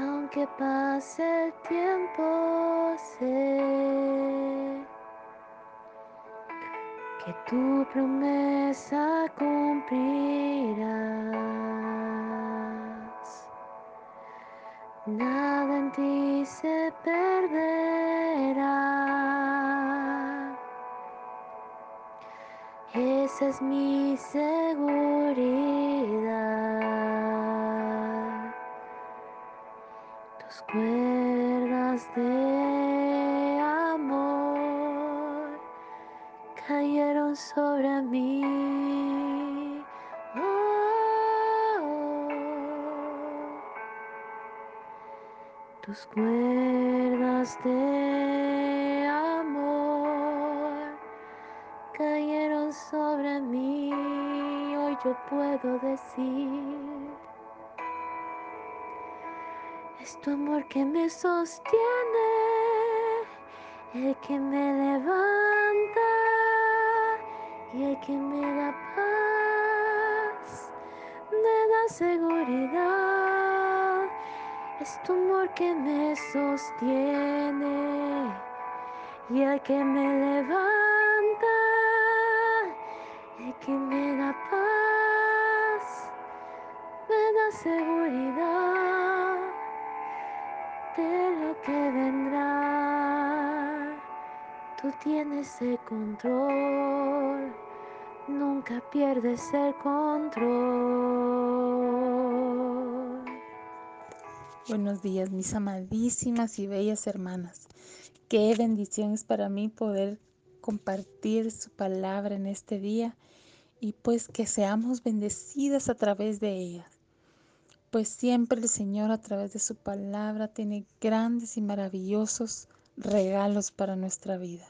Aunque pase el tiempo, sé que tu promesa cumplirás. Nada en ti se perderá. Esa es mi seguridad. De amor cayeron sobre mí. Oh, tus cuerdas de amor cayeron sobre mí. Hoy yo puedo decir, es tu amor que me sostiene, el que me levanta y el que me da paz, me da seguridad. Es tu amor que me sostiene y el que me levanta, el que me da paz, me da seguridad lo que vendrá. Tú tienes el control, nunca pierdes el control. Buenos días, mis amadísimas y bellas hermanas. Qué bendición es para mí poder compartir su palabra en este día y pues que seamos bendecidas a través de ella. Pues siempre el Señor a través de su palabra tiene grandes y maravillosos regalos para nuestra vida.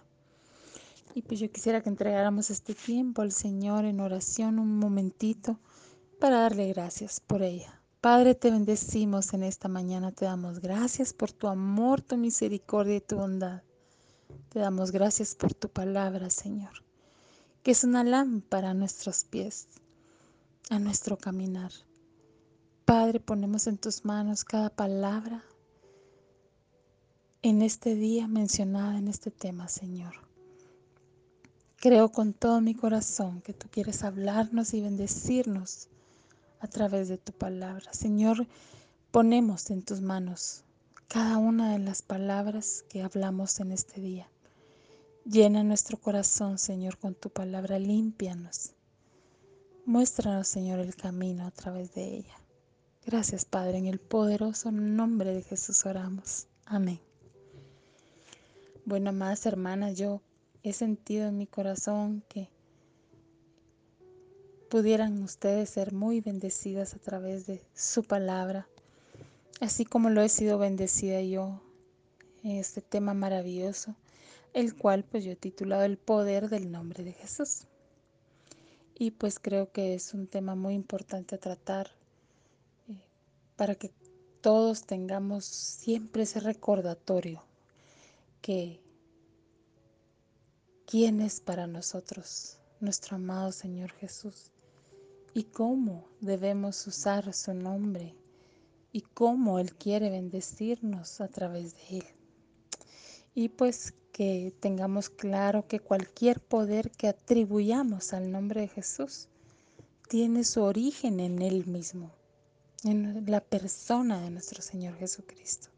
Y pues yo quisiera que entregáramos este tiempo al Señor en oración un momentito para darle gracias por ella. Padre, te bendecimos en esta mañana, te damos gracias por tu amor, tu misericordia y tu bondad. Te damos gracias por tu palabra, Señor, que es una lámpara a nuestros pies, a nuestro caminar. Padre, ponemos en tus manos cada palabra en este día mencionada en este tema, Señor. Creo con todo mi corazón que tú quieres hablarnos y bendecirnos a través de tu palabra. Señor, ponemos en tus manos cada una de las palabras que hablamos en este día. Llena nuestro corazón, Señor, con tu palabra, límpianos. Muéstranos, Señor, el camino a través de ella. Gracias, Padre, en el poderoso nombre de Jesús oramos. Amén. Bueno, amadas hermanas, yo he sentido en mi corazón que pudieran ustedes ser muy bendecidas a través de su palabra, así como lo he sido bendecida yo en este tema maravilloso, el cual pues yo he titulado El poder del nombre de Jesús. Y pues creo que es un tema muy importante a tratar para que todos tengamos siempre ese recordatorio que quién es para nosotros nuestro amado Señor Jesús y cómo debemos usar su nombre y cómo Él quiere bendecirnos a través de Él. Y pues que tengamos claro que cualquier poder que atribuyamos al nombre de Jesús tiene su origen en Él mismo, en la persona de nuestro Señor Jesucristo.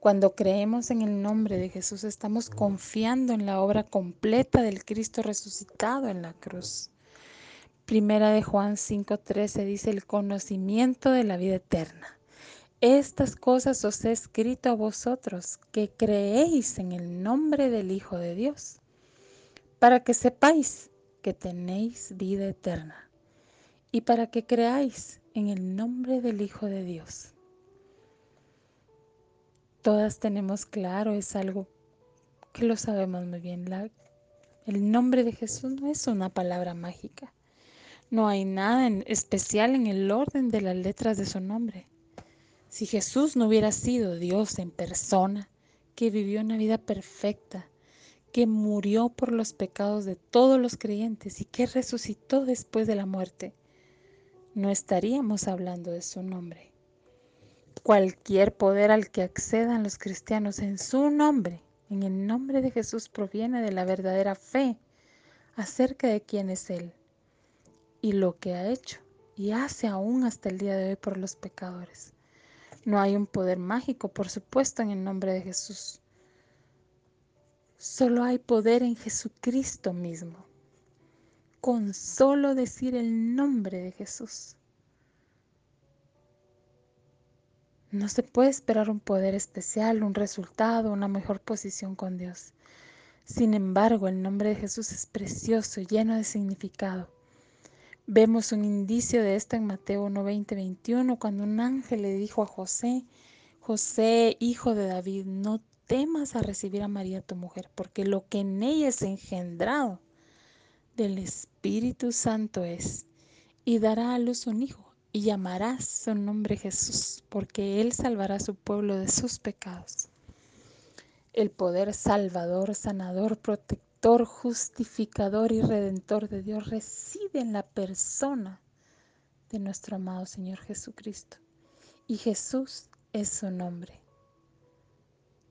Cuando creemos en el nombre de Jesús estamos confiando en la obra completa del Cristo resucitado en la cruz. Primera de Juan 5:13 dice el conocimiento de la vida eterna. Estas cosas os he escrito a vosotros que creéis en el nombre del Hijo de Dios, para que sepáis que tenéis vida eterna y para que creáis en el nombre del Hijo de Dios. Todas tenemos claro, es algo que lo sabemos muy bien. el nombre de Jesús no es una palabra mágica. No hay nada especial en el orden de las letras de su nombre. Si Jesús no hubiera sido Dios en persona, que vivió una vida perfecta, que murió por los pecados de todos los creyentes y que resucitó después de la muerte, no estaríamos hablando de su nombre. Cualquier poder al que accedan los cristianos en su nombre, en el nombre de Jesús, proviene de la verdadera fe acerca de quién es Él y lo que ha hecho y hace aún hasta el día de hoy por los pecadores. No hay un poder mágico, por supuesto, en el nombre de Jesús. Solo hay poder en Jesucristo mismo. Con solo decir el nombre de Jesús. No se puede esperar un poder especial, un resultado, una mejor posición con Dios. Sin embargo, el nombre de Jesús es precioso, lleno de significado. Vemos un indicio de esto en Mateo 1, 20, 21, cuando un ángel le dijo a José, José, hijo de David, no temas a recibir a María tu mujer, porque lo que en ella es engendrado del Espíritu Santo es, y dará a luz un hijo, y llamarás su nombre Jesús, porque él salvará a su pueblo de sus pecados. El poder salvador, sanador, protector, justificador y redentor de Dios reside en la persona de nuestro amado Señor Jesucristo. Y Jesús es su nombre.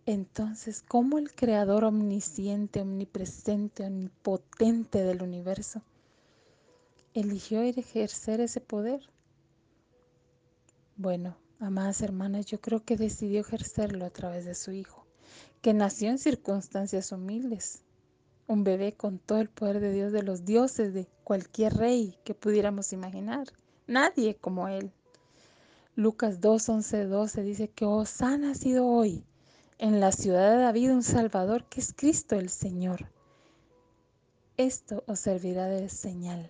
Entonces, ¿cómo el Creador omnisciente, omnipresente, omnipotente del universo eligió ejercer ese poder? Bueno, amadas hermanas, yo creo que decidió ejercerlo a través de su Hijo, que nació en circunstancias humildes, un bebé con todo el poder de Dios, de los dioses, de cualquier rey que pudiéramos imaginar. Nadie como Él. Lucas 2, 11, 12 dice que os ha nacido hoy en la ciudad de David un Salvador que es Cristo el Señor. Esto os servirá de señal.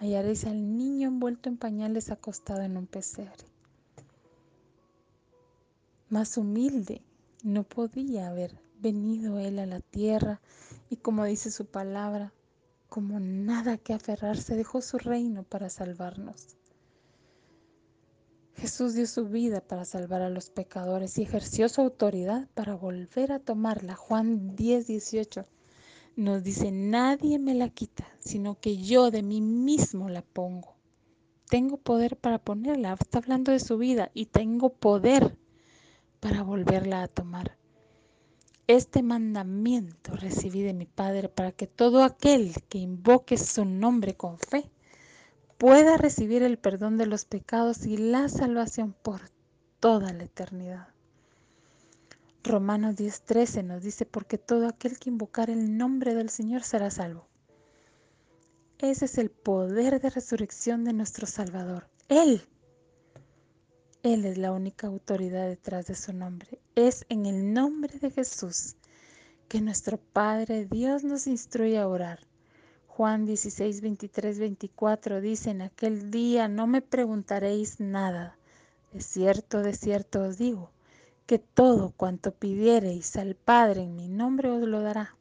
Hallaréis al niño envuelto en pañales acostado en un pesebre. Más humilde no podía haber venido Él a la tierra y como dice su palabra, como nada que aferrarse, dejó su reino para salvarnos. Jesús dio su vida para salvar a los pecadores y ejerció su autoridad para volver a tomarla. Juan 10, 18 nos dice, nadie me la quita, sino que yo de mí mismo la pongo. Tengo poder para ponerla, está hablando de su vida y tengo poder para volverla a tomar. Este mandamiento recibí de mi Padre para que todo aquel que invoque su nombre con fe pueda recibir el perdón de los pecados y la salvación por toda la eternidad. Romanos 10:13 nos dice, porque todo aquel que invocar el nombre del Señor será salvo. Ese es el poder de resurrección de nuestro Salvador. Él él es la única autoridad detrás de su nombre. Es en el nombre de Jesús que nuestro Padre Dios nos instruye a orar. Juan 16, 23, 24 dice, en aquel día no me preguntaréis nada. De cierto, de cierto os digo, que todo cuanto pidiereis al Padre en mi nombre os lo dará.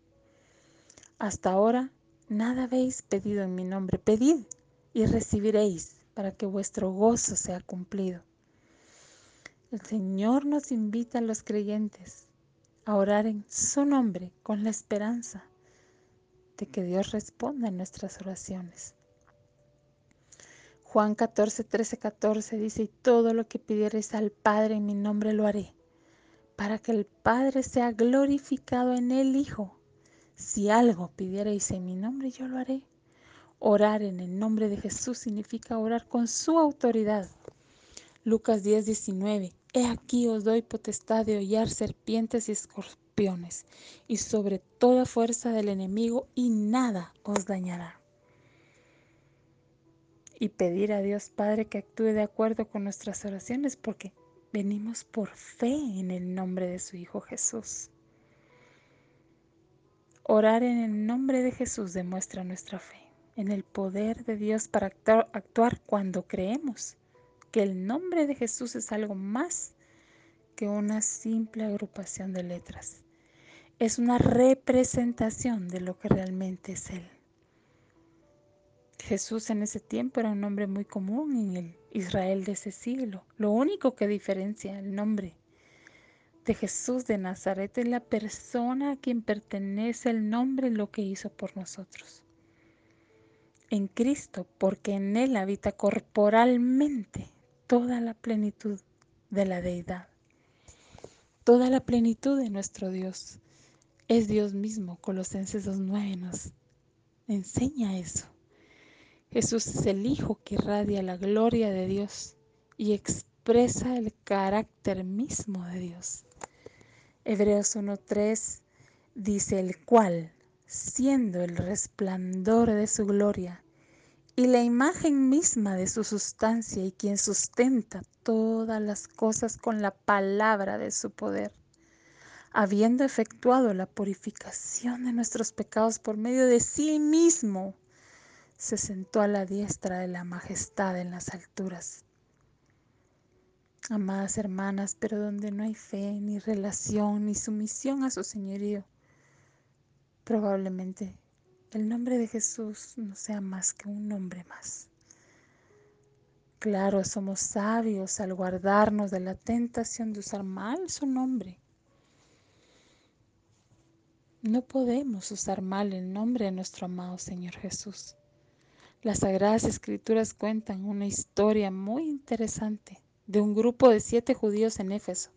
Hasta ahora nada habéis pedido en mi nombre. Pedid y recibiréis para que vuestro gozo sea cumplido. El Señor nos invita a los creyentes a orar en su nombre con la esperanza de que Dios responda a nuestras oraciones. Juan 14, 13, 14 dice, y todo lo que pidiereis al Padre en mi nombre lo haré, para que el Padre sea glorificado en el Hijo. Si algo pidiereis en mi nombre, yo lo haré. Orar en el nombre de Jesús significa orar con su autoridad. Lucas 10, 19. He aquí os doy potestad de hollar serpientes y escorpiones, y sobre toda fuerza del enemigo, y nada os dañará. Y pedir a Dios Padre que actúe de acuerdo con nuestras oraciones, porque venimos por fe en el nombre de su Hijo Jesús. Orar en el nombre de Jesús demuestra nuestra fe, en el poder de Dios para actuar, cuando creemos que el nombre de Jesús es algo más que una simple agrupación de letras. Es una representación de lo que realmente es Él. Jesús en ese tiempo era un nombre muy común en el Israel de ese siglo. Lo único que diferencia el nombre de Jesús de Nazaret es la persona a quien pertenece el nombre lo que hizo por nosotros. En Cristo, porque en Él habita corporalmente toda la plenitud de la deidad. Toda la plenitud de nuestro Dios es Dios mismo. Colosenses 2.9 nos enseña eso. Jesús es el Hijo que irradia la gloria de Dios y expresa el carácter mismo de Dios. Hebreos 1.3 dice el cual, siendo el resplandor de su gloria y la imagen misma de su sustancia y quien sustenta todas las cosas con la palabra de su poder, habiendo efectuado la purificación de nuestros pecados por medio de sí mismo, se sentó a la diestra de la majestad en las alturas. Amadas hermanas, pero donde no hay fe, ni relación, ni sumisión a su señorío, probablemente el nombre de Jesús no sea más que un nombre más. Claro, somos sabios al guardarnos de la tentación de usar mal su nombre. No podemos usar mal el nombre de nuestro amado Señor Jesús. Las Sagradas Escrituras cuentan una historia muy interesante de un grupo de siete judíos en Éfeso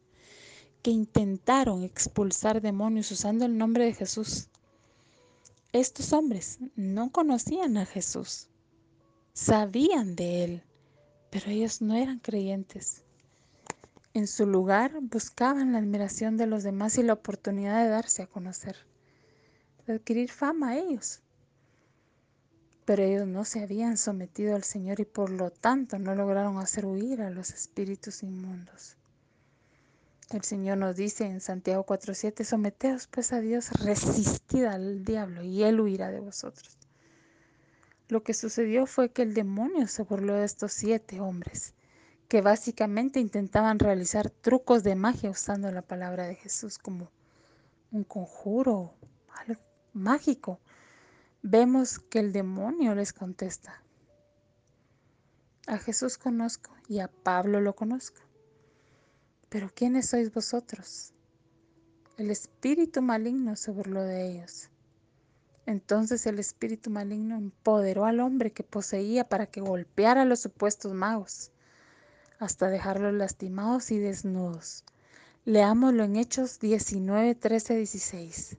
que intentaron expulsar demonios usando el nombre de Jesús. Estos hombres no conocían a Jesús, sabían de él, pero ellos no eran creyentes. En su lugar buscaban la admiración de los demás y la oportunidad de darse a conocer, adquirir fama a ellos. Pero ellos no se habían sometido al Señor y por lo tanto no lograron hacer huir a los espíritus inmundos. El Señor nos dice en Santiago 4:7, someteos pues a Dios, resistid al diablo y él huirá de vosotros. Lo que sucedió fue que el demonio se burló de estos siete hombres, que básicamente intentaban realizar trucos de magia usando la palabra de Jesús como un conjuro, algo mágico vemos que el demonio les contesta. A Jesús conozco y a Pablo lo conozco. Pero ¿quiénes sois vosotros? El espíritu maligno se burló de ellos. Entonces el espíritu maligno empoderó al hombre que poseía para que golpeara a los supuestos magos, hasta dejarlos lastimados y desnudos. Leámoslo en Hechos 19, 13, 16.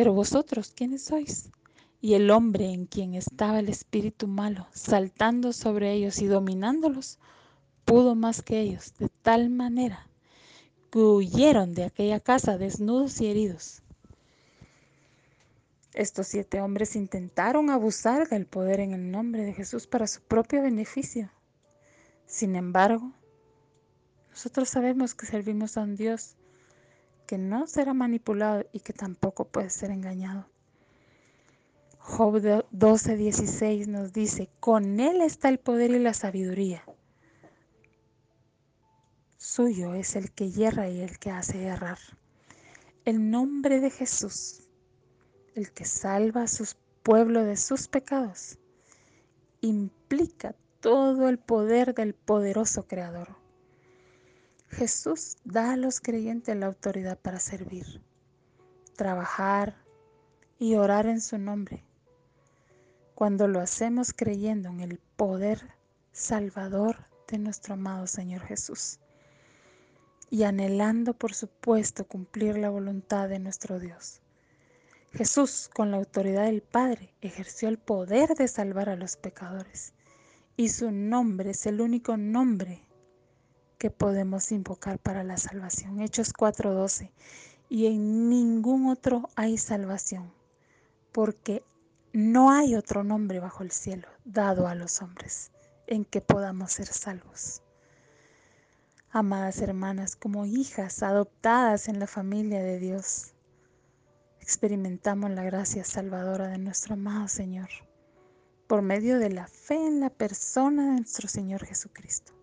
Pero vosotros, ¿quiénes sois? y el hombre en quien estaba el espíritu malo, saltando sobre ellos y dominándolos, pudo más que ellos, de tal manera que huyeron de aquella casa desnudos y heridos. Estos siete hombres intentaron abusar del poder en el nombre de Jesús para su propio beneficio. Sin embargo, nosotros sabemos que servimos a un Dios que no será manipulado y que tampoco puede ser engañado. Job 12:16 nos dice, con Él está el poder y la sabiduría. Suyo es el que hierra y el que hace errar. El nombre de Jesús, el que salva a su pueblo de sus pecados, implica todo el poder del poderoso Creador. Jesús da a los creyentes la autoridad para servir, trabajar y orar en su nombre cuando lo hacemos creyendo en el poder salvador de nuestro amado Señor Jesús y anhelando, por supuesto, cumplir la voluntad de nuestro Dios. Jesús, con la autoridad del Padre, ejerció el poder de salvar a los pecadores y su nombre es el único nombre que podemos invocar para la salvación. Hechos 4:12. Y en ningún otro hay salvación, porque no hay otro nombre bajo el cielo dado a los hombres en que podamos ser salvos. Amadas hermanas, como hijas adoptadas en la familia de Dios, experimentamos la gracia salvadora de nuestro amado Señor por medio de la fe en la persona de nuestro Señor Jesucristo.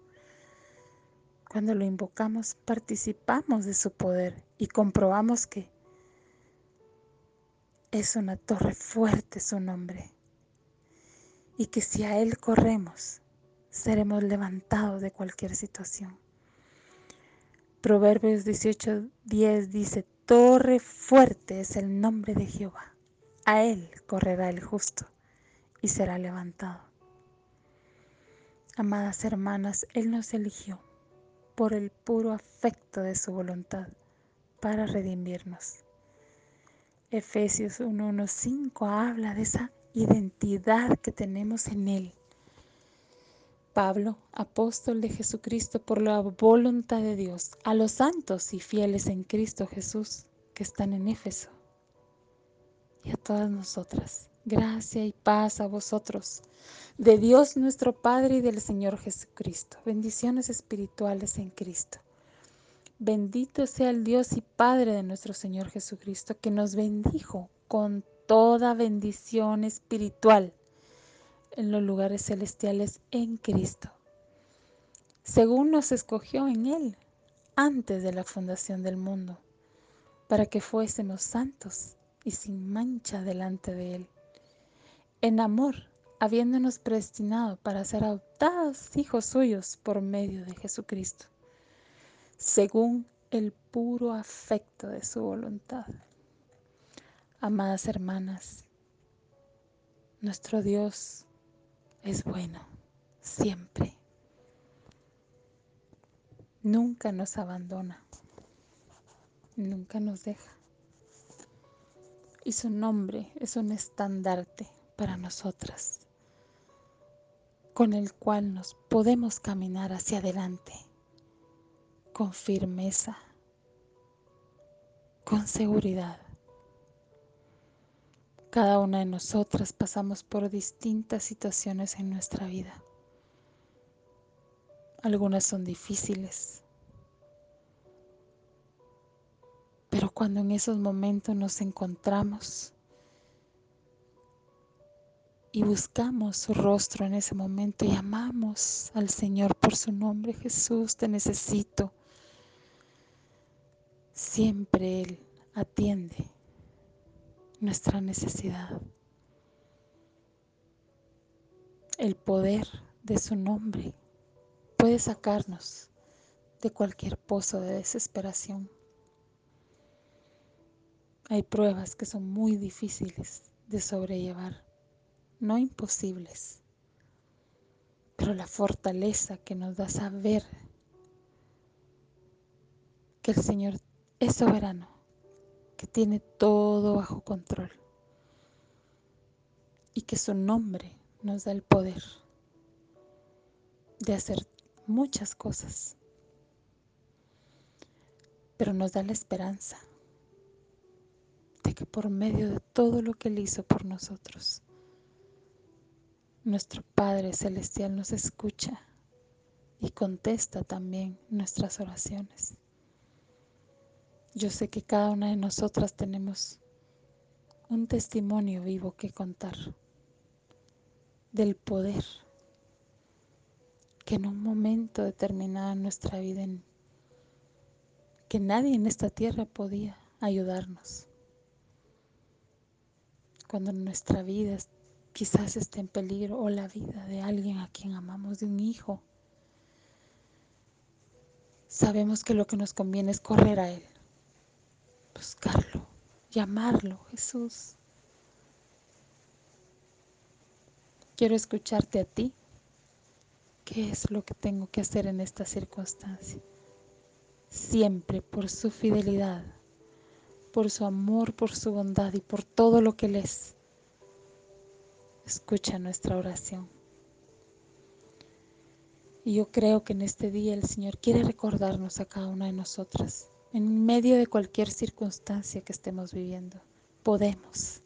Cuando lo invocamos, participamos de su poder y comprobamos que es una torre fuerte su nombre y que si a Él corremos, seremos levantados de cualquier situación. Proverbios 18:10 dice, Torre fuerte es el nombre de Jehová. A Él correrá el justo y será levantado. Amadas hermanas, Él nos eligió por el puro afecto de su voluntad para redimirnos. Efesios 1.1.5 habla de esa identidad que tenemos en Él. Pablo, apóstol de Jesucristo por la voluntad de Dios, a los santos y fieles en Cristo Jesús que están en Éfeso, y a todas nosotras, gracia y paz a vosotros, de Dios nuestro Padre y del Señor Jesucristo, bendiciones espirituales en Cristo. Bendito sea el Dios y Padre de nuestro Señor Jesucristo, que nos bendijo con toda bendición espiritual en los lugares celestiales en Cristo, según nos escogió en Él antes de la fundación del mundo, para que fuésemos santos y sin mancha delante de Él, en amor, habiéndonos predestinado para ser adoptados hijos suyos por medio de Jesucristo según el puro afecto de su voluntad. Amadas hermanas, nuestro Dios es bueno, siempre. Nunca nos abandona, nunca nos deja. Y su nombre es un estandarte para nosotras, con el cual nos podemos caminar hacia adelante con firmeza, con seguridad. Cada una de nosotras pasamos por distintas situaciones en nuestra vida. Algunas son difíciles, pero cuando en esos momentos nos encontramos y buscamos su rostro en ese momento y amamos al Señor por su nombre, Jesús, te necesito siempre Él atiende nuestra necesidad. El poder de su nombre puede sacarnos de cualquier pozo de desesperación. Hay pruebas que son muy difíciles de sobrellevar, no imposibles, pero la fortaleza que nos da saber que el Señor es soberano, que tiene todo bajo control y que su nombre nos da el poder de hacer muchas cosas, pero nos da la esperanza de que por medio de todo lo que Él hizo por nosotros, nuestro Padre Celestial nos escucha y contesta también nuestras oraciones. Yo sé que cada una de nosotras tenemos un testimonio vivo que contar del poder que en un momento determinado en nuestra vida, en que nadie en esta tierra podía ayudarnos. Cuando nuestra vida quizás esté en peligro o la vida de alguien a quien amamos, de un hijo, sabemos que lo que nos conviene es correr a Él buscarlo, llamarlo, Jesús. Quiero escucharte a ti. ¿Qué es lo que tengo que hacer en esta circunstancia? Siempre por su fidelidad, por su amor, por su bondad y por todo lo que Él es. Escucha nuestra oración. Y yo creo que en este día el Señor quiere recordarnos a cada una de nosotras en medio de cualquier circunstancia que estemos viviendo, podemos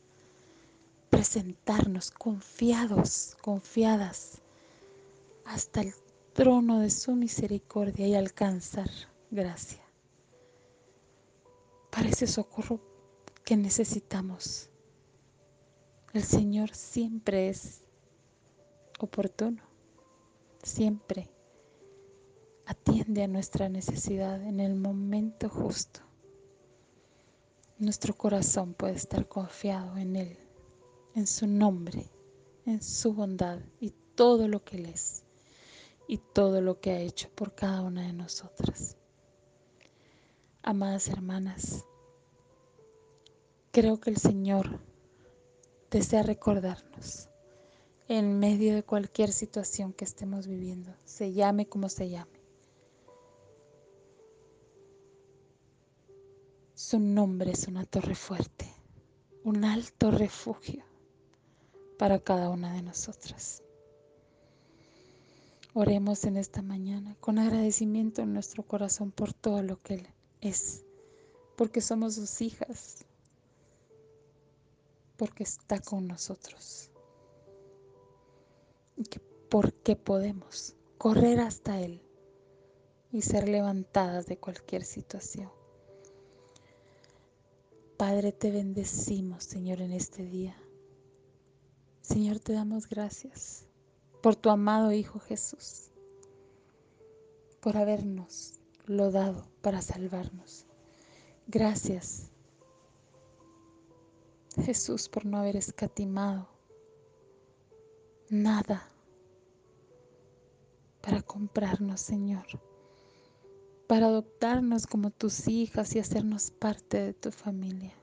presentarnos confiados, confiadas hasta el trono de su misericordia y alcanzar gracia para ese socorro que necesitamos. El Señor siempre es oportuno, siempre atiende a nuestra necesidad en el momento justo. Nuestro corazón puede estar confiado en Él, en su nombre, en su bondad y todo lo que Él es y todo lo que ha hecho por cada una de nosotras. Amadas hermanas, creo que el Señor desea recordarnos en medio de cualquier situación que estemos viviendo, se llame como se llame. Su nombre es una torre fuerte, un alto refugio para cada una de nosotras. Oremos en esta mañana con agradecimiento en nuestro corazón por todo lo que Él es, porque somos sus hijas, porque está con nosotros y que porque podemos correr hasta Él y ser levantadas de cualquier situación. Padre, te bendecimos, Señor, en este día. Señor, te damos gracias por tu amado Hijo Jesús, por habernos lo dado para salvarnos. Gracias, Jesús, por no haber escatimado nada para comprarnos, Señor, para adoptarnos como tus hijas y hacernos parte de tu familia.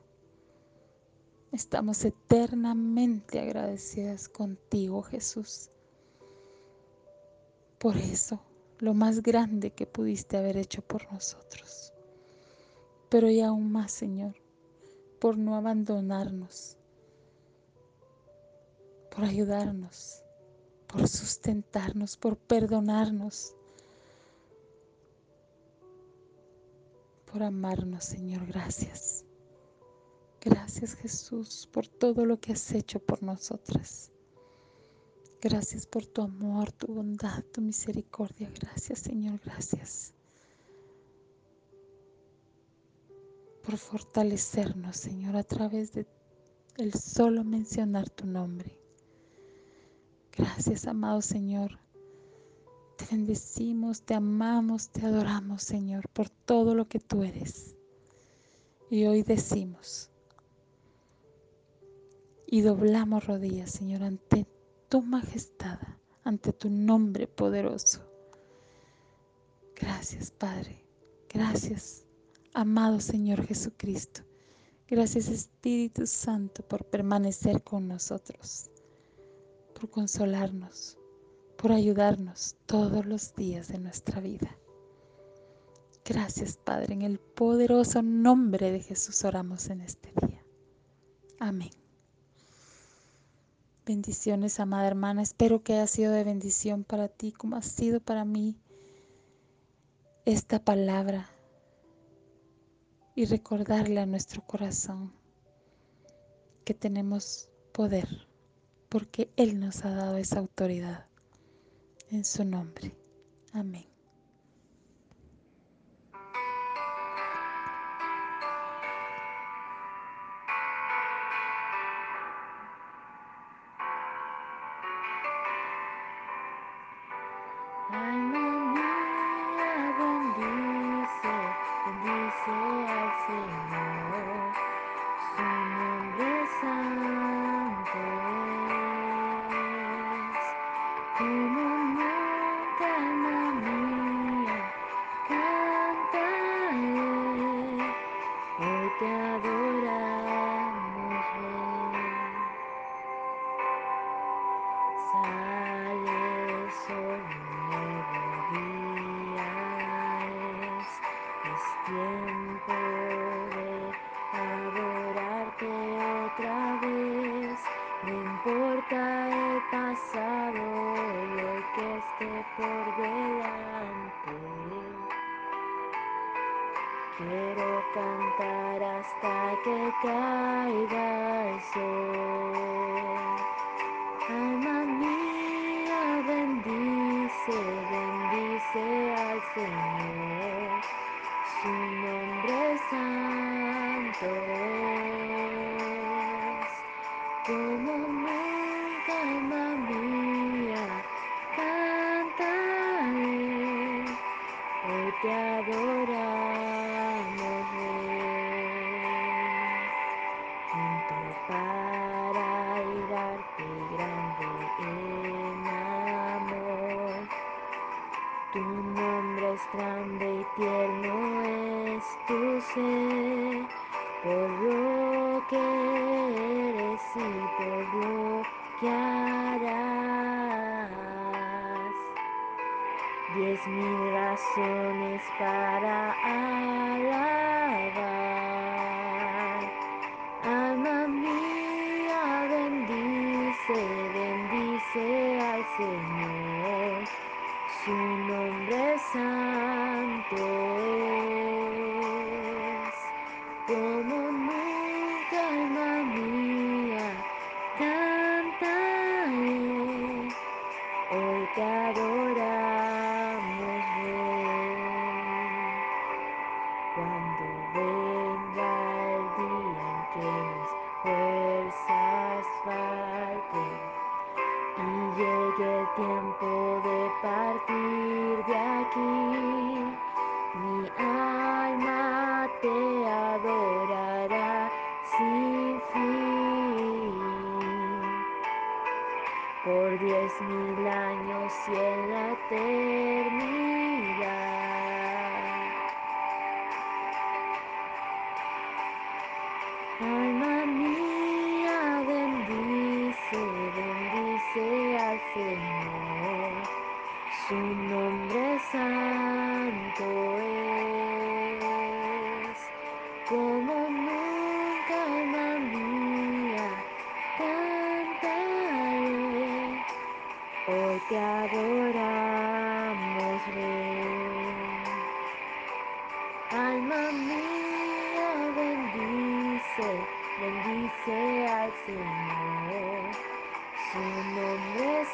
Estamos eternamente agradecidas contigo, Jesús. Por eso, lo más grande que pudiste haber hecho por nosotros. Pero y aún más, Señor, por no abandonarnos, por ayudarnos, por sustentarnos, por perdonarnos, por amarnos, Señor. Gracias. Gracias, Jesús, por todo lo que has hecho por nosotras. Gracias por tu amor, tu bondad, tu misericordia. Gracias, Señor, gracias. Por fortalecernos, Señor, a través de el solo mencionar tu nombre. Gracias, amado Señor. Te bendecimos, te amamos, te adoramos, Señor, por todo lo que tú eres. Y hoy decimos y doblamos rodillas, Señor, ante tu majestad, ante tu nombre poderoso. Gracias, Padre. Gracias, amado Señor Jesucristo. Gracias, Espíritu Santo, por permanecer con nosotros por consolarnos, por ayudarnos todos los días de nuestra vida. Gracias Padre, en el poderoso nombre de Jesús oramos en este día. Amén. Bendiciones, amada hermana. Espero que haya sido de bendición para ti como ha sido para mí esta palabra y recordarle a nuestro corazón que tenemos poder porque Él nos ha dado esa autoridad. En su nombre. Amén. grande y tierno es tu ser, por lo que eres y por lo que harás. Diez mil razones para te adoramos, Rey. Alma mía, bendice, bendice al Señor. Su nombre es